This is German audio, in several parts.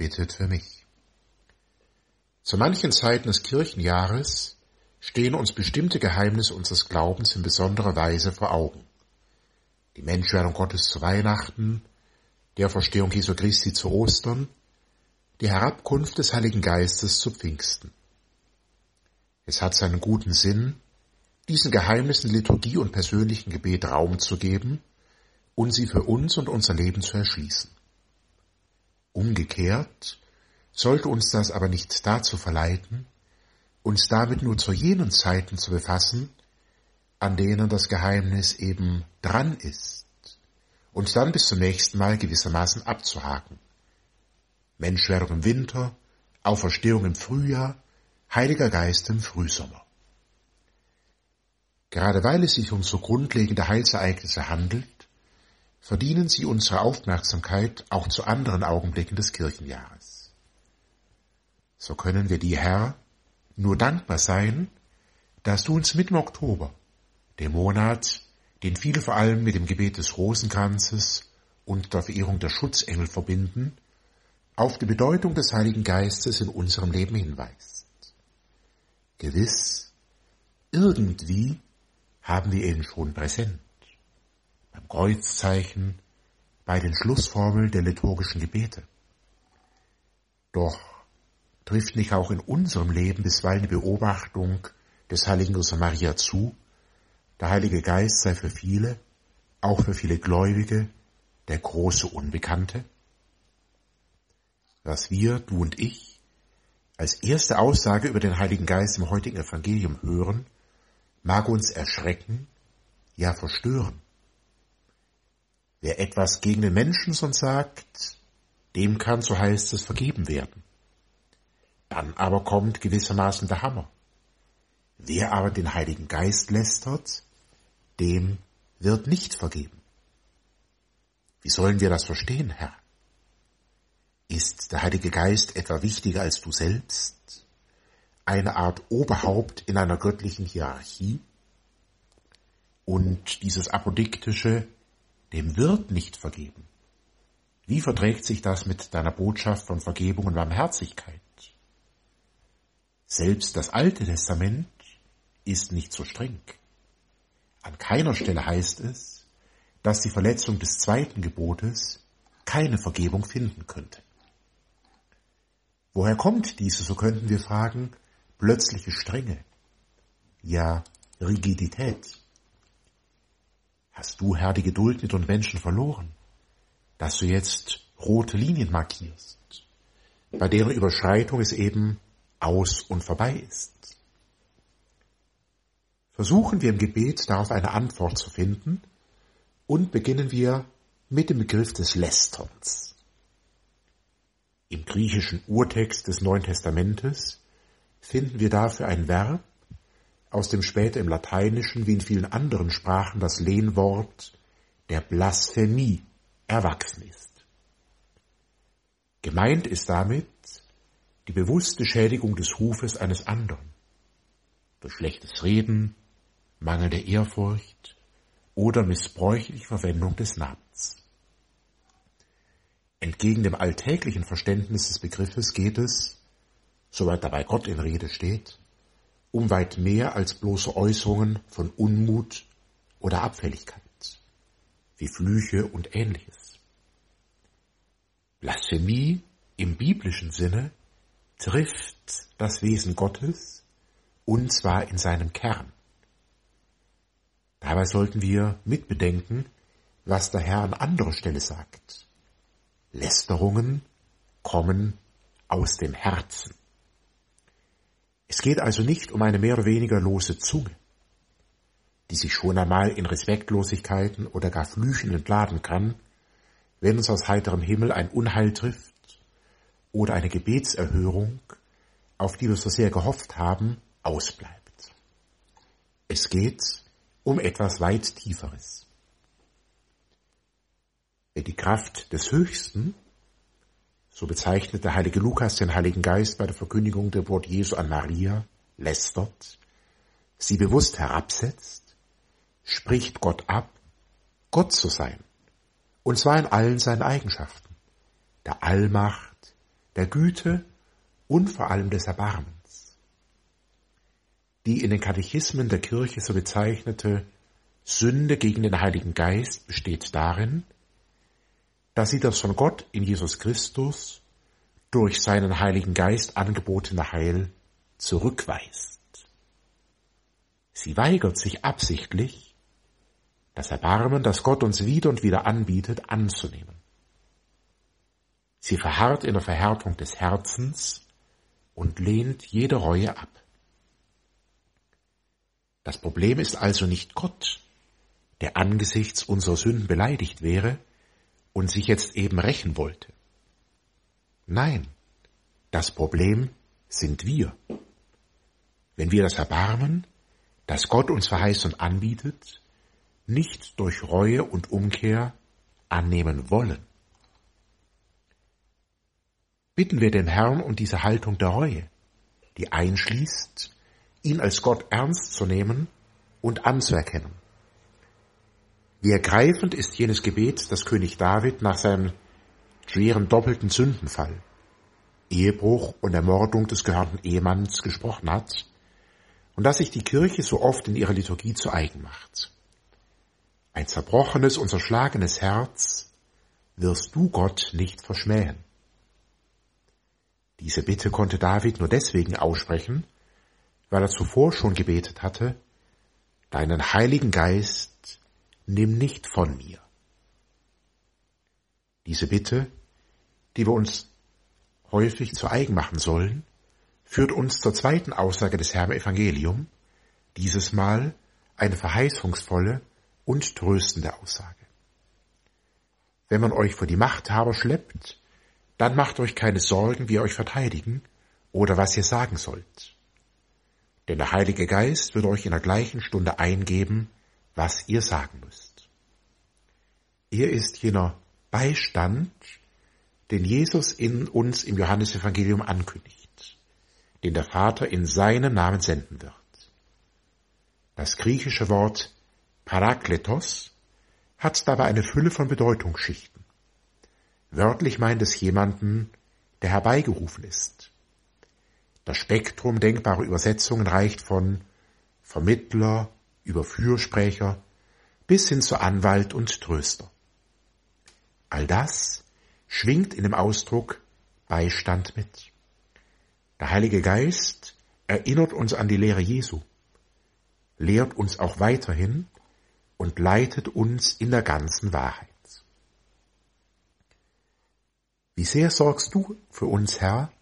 bittet für mich. Zu manchen Zeiten des Kirchenjahres stehen uns bestimmte Geheimnisse unseres Glaubens in besonderer Weise vor Augen. Die Menschwerdung Gottes zu Weihnachten, der Verstehung Jesu Christi zu Ostern, die Herabkunft des Heiligen Geistes zu Pfingsten. Es hat seinen guten Sinn, diesen Geheimnissen Liturgie und persönlichen Gebet Raum zu geben und sie für uns und unser Leben zu erschließen. Umgekehrt sollte uns das aber nicht dazu verleiten, uns damit nur zu jenen Zeiten zu befassen, an denen das Geheimnis eben dran ist, und dann bis zum nächsten Mal gewissermaßen abzuhaken. Menschwerdung im Winter, Auferstehung im Frühjahr, Heiliger Geist im Frühsommer. Gerade weil es sich um so grundlegende Heilsereignisse handelt, verdienen sie unsere Aufmerksamkeit auch zu anderen Augenblicken des Kirchenjahres. So können wir dir, Herr, nur dankbar sein, dass du uns mitten Oktober, dem Monat, den viele vor allem mit dem Gebet des Rosenkranzes und der Verehrung der Schutzengel verbinden, auf die Bedeutung des Heiligen Geistes in unserem Leben hinweist. Gewiss, irgendwie haben wir ihn schon präsent beim Kreuzzeichen, bei den Schlussformeln der liturgischen Gebete. Doch trifft nicht auch in unserem Leben bisweilen die Beobachtung des heiligen Josef Maria zu, der Heilige Geist sei für viele, auch für viele Gläubige, der große Unbekannte? Was wir, du und ich, als erste Aussage über den Heiligen Geist im heutigen Evangelium hören, mag uns erschrecken, ja verstören. Wer etwas gegen den Menschensohn sagt, dem kann, so heißt es, vergeben werden. Dann aber kommt gewissermaßen der Hammer. Wer aber den Heiligen Geist lästert, dem wird nicht vergeben. Wie sollen wir das verstehen, Herr? Ist der Heilige Geist etwa wichtiger als du selbst? Eine Art Oberhaupt in einer göttlichen Hierarchie? Und dieses apodiktische dem wird nicht vergeben. Wie verträgt sich das mit deiner Botschaft von Vergebung und Barmherzigkeit? Selbst das Alte Testament ist nicht so streng. An keiner Stelle heißt es, dass die Verletzung des zweiten Gebotes keine Vergebung finden könnte. Woher kommt diese, so könnten wir fragen, plötzliche Strenge, ja Rigidität? Hast du, Herr, die Geduld mit uns Menschen verloren, dass du jetzt rote Linien markierst, bei deren Überschreitung es eben aus und vorbei ist? Versuchen wir im Gebet darauf eine Antwort zu finden und beginnen wir mit dem Begriff des Lästerns. Im griechischen Urtext des Neuen Testamentes finden wir dafür ein Verb, aus dem später im Lateinischen wie in vielen anderen Sprachen das Lehnwort der Blasphemie erwachsen ist. Gemeint ist damit die bewusste Schädigung des Rufes eines anderen durch schlechtes Reden, mangelnde Ehrfurcht oder missbräuchliche Verwendung des Namens. Entgegen dem alltäglichen Verständnis des Begriffes geht es, soweit dabei Gott in Rede steht, um weit mehr als bloße Äußerungen von Unmut oder Abfälligkeit, wie Flüche und ähnliches. Blasphemie im biblischen Sinne trifft das Wesen Gottes und zwar in seinem Kern. Dabei sollten wir mitbedenken, was der Herr an anderer Stelle sagt. Lästerungen kommen aus dem Herzen. Es geht also nicht um eine mehr oder weniger lose Zunge, die sich schon einmal in Respektlosigkeiten oder gar Flüchen entladen kann, wenn uns aus heiterem Himmel ein Unheil trifft oder eine Gebetserhörung, auf die wir so sehr gehofft haben, ausbleibt. Es geht um etwas weit Tieferes. Wer die Kraft des Höchsten, so bezeichnet der heilige Lukas den Heiligen Geist bei der Verkündigung der Wort Jesu an Maria, lästert, sie bewusst herabsetzt, spricht Gott ab, Gott zu sein, und zwar in allen seinen Eigenschaften, der Allmacht, der Güte und vor allem des Erbarmens. Die in den Katechismen der Kirche so bezeichnete Sünde gegen den Heiligen Geist besteht darin, dass sie das von Gott in Jesus Christus durch seinen Heiligen Geist angebotene Heil zurückweist. Sie weigert sich absichtlich, das Erbarmen, das Gott uns wieder und wieder anbietet, anzunehmen. Sie verharrt in der Verhärtung des Herzens und lehnt jede Reue ab. Das Problem ist also nicht Gott, der angesichts unserer Sünden beleidigt wäre, und sich jetzt eben rächen wollte. Nein, das Problem sind wir. Wenn wir das Erbarmen, das Gott uns verheißt und anbietet, nicht durch Reue und Umkehr annehmen wollen. Bitten wir den Herrn um diese Haltung der Reue, die einschließt, ihn als Gott ernst zu nehmen und anzuerkennen. Wie ergreifend ist jenes Gebet, das König David nach seinem schweren doppelten Sündenfall, Ehebruch und Ermordung des gehörnten Ehemanns gesprochen hat und das sich die Kirche so oft in ihrer Liturgie zu eigen macht. Ein zerbrochenes und zerschlagenes Herz wirst du Gott nicht verschmähen. Diese Bitte konnte David nur deswegen aussprechen, weil er zuvor schon gebetet hatte, deinen Heiligen Geist nimm nicht von mir. Diese Bitte, die wir uns häufig zu eigen machen sollen, führt uns zur zweiten Aussage des Herrn Evangelium, dieses Mal eine verheißungsvolle und tröstende Aussage. Wenn man euch vor die Machthaber schleppt, dann macht euch keine Sorgen, wie ihr euch verteidigen oder was ihr sagen sollt. Denn der Heilige Geist wird euch in der gleichen Stunde eingeben, was ihr sagen müsst. Er ist jener Beistand, den Jesus in uns im Johannesevangelium ankündigt, den der Vater in seinem Namen senden wird. Das griechische Wort Parakletos hat dabei eine Fülle von Bedeutungsschichten. Wörtlich meint es jemanden, der herbeigerufen ist. Das Spektrum denkbarer Übersetzungen reicht von Vermittler, über Fürsprecher bis hin zu Anwalt und Tröster. All das schwingt in dem Ausdruck Beistand mit. Der Heilige Geist erinnert uns an die Lehre Jesu, lehrt uns auch weiterhin und leitet uns in der ganzen Wahrheit. Wie sehr sorgst du für uns, Herr,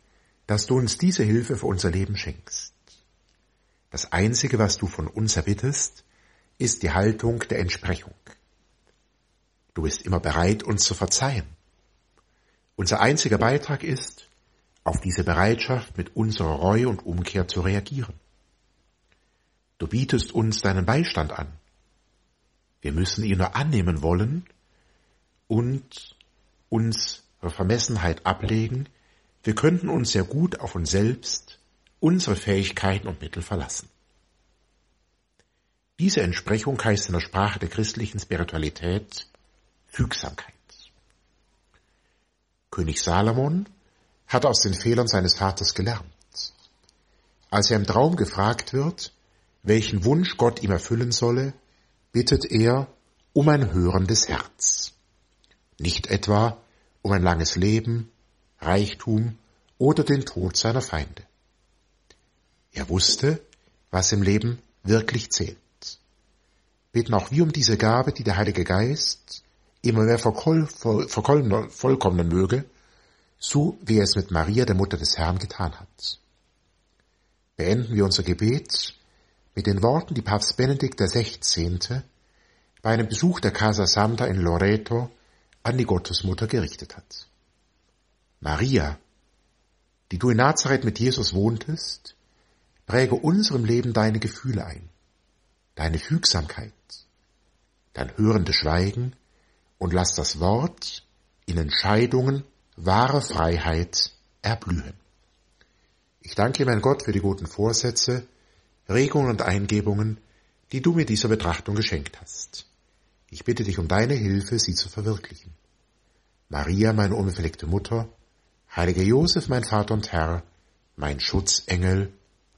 dass du uns diese Hilfe für unser Leben schenkst. Das Einzige, was du von uns erbittest, ist die Haltung der Entsprechung. Du bist immer bereit, uns zu verzeihen. Unser einziger Beitrag ist, auf diese Bereitschaft mit unserer Reue und Umkehr zu reagieren. Du bietest uns deinen Beistand an. Wir müssen ihn nur annehmen wollen und unsere Vermessenheit ablegen. Wir könnten uns sehr gut auf uns selbst unsere Fähigkeiten und Mittel verlassen. Diese Entsprechung heißt in der Sprache der christlichen Spiritualität Fügsamkeit. König Salomon hat aus den Fehlern seines Vaters gelernt. Als er im Traum gefragt wird, welchen Wunsch Gott ihm erfüllen solle, bittet er um ein hörendes Herz. Nicht etwa um ein langes Leben, Reichtum oder den Tod seiner Feinde. Er wusste, was im Leben wirklich zählt. Beten auch wir um diese Gabe, die der Heilige Geist immer mehr vollkommnen möge, so wie er es mit Maria, der Mutter des Herrn, getan hat. Beenden wir unser Gebet mit den Worten, die Papst Benedikt XVI. bei einem Besuch der Casa Santa in Loreto an die Gottesmutter gerichtet hat. Maria, die du in Nazareth mit Jesus wohntest, präge unserem Leben deine Gefühle ein, deine Fügsamkeit, dein hörendes Schweigen und lass das Wort in Entscheidungen wahre Freiheit erblühen. Ich danke mein Gott für die guten Vorsätze, Regungen und Eingebungen, die du mir dieser Betrachtung geschenkt hast. Ich bitte dich um deine Hilfe, sie zu verwirklichen. Maria, meine unbefleckte Mutter, heiliger Josef, mein Vater und Herr, mein Schutzengel,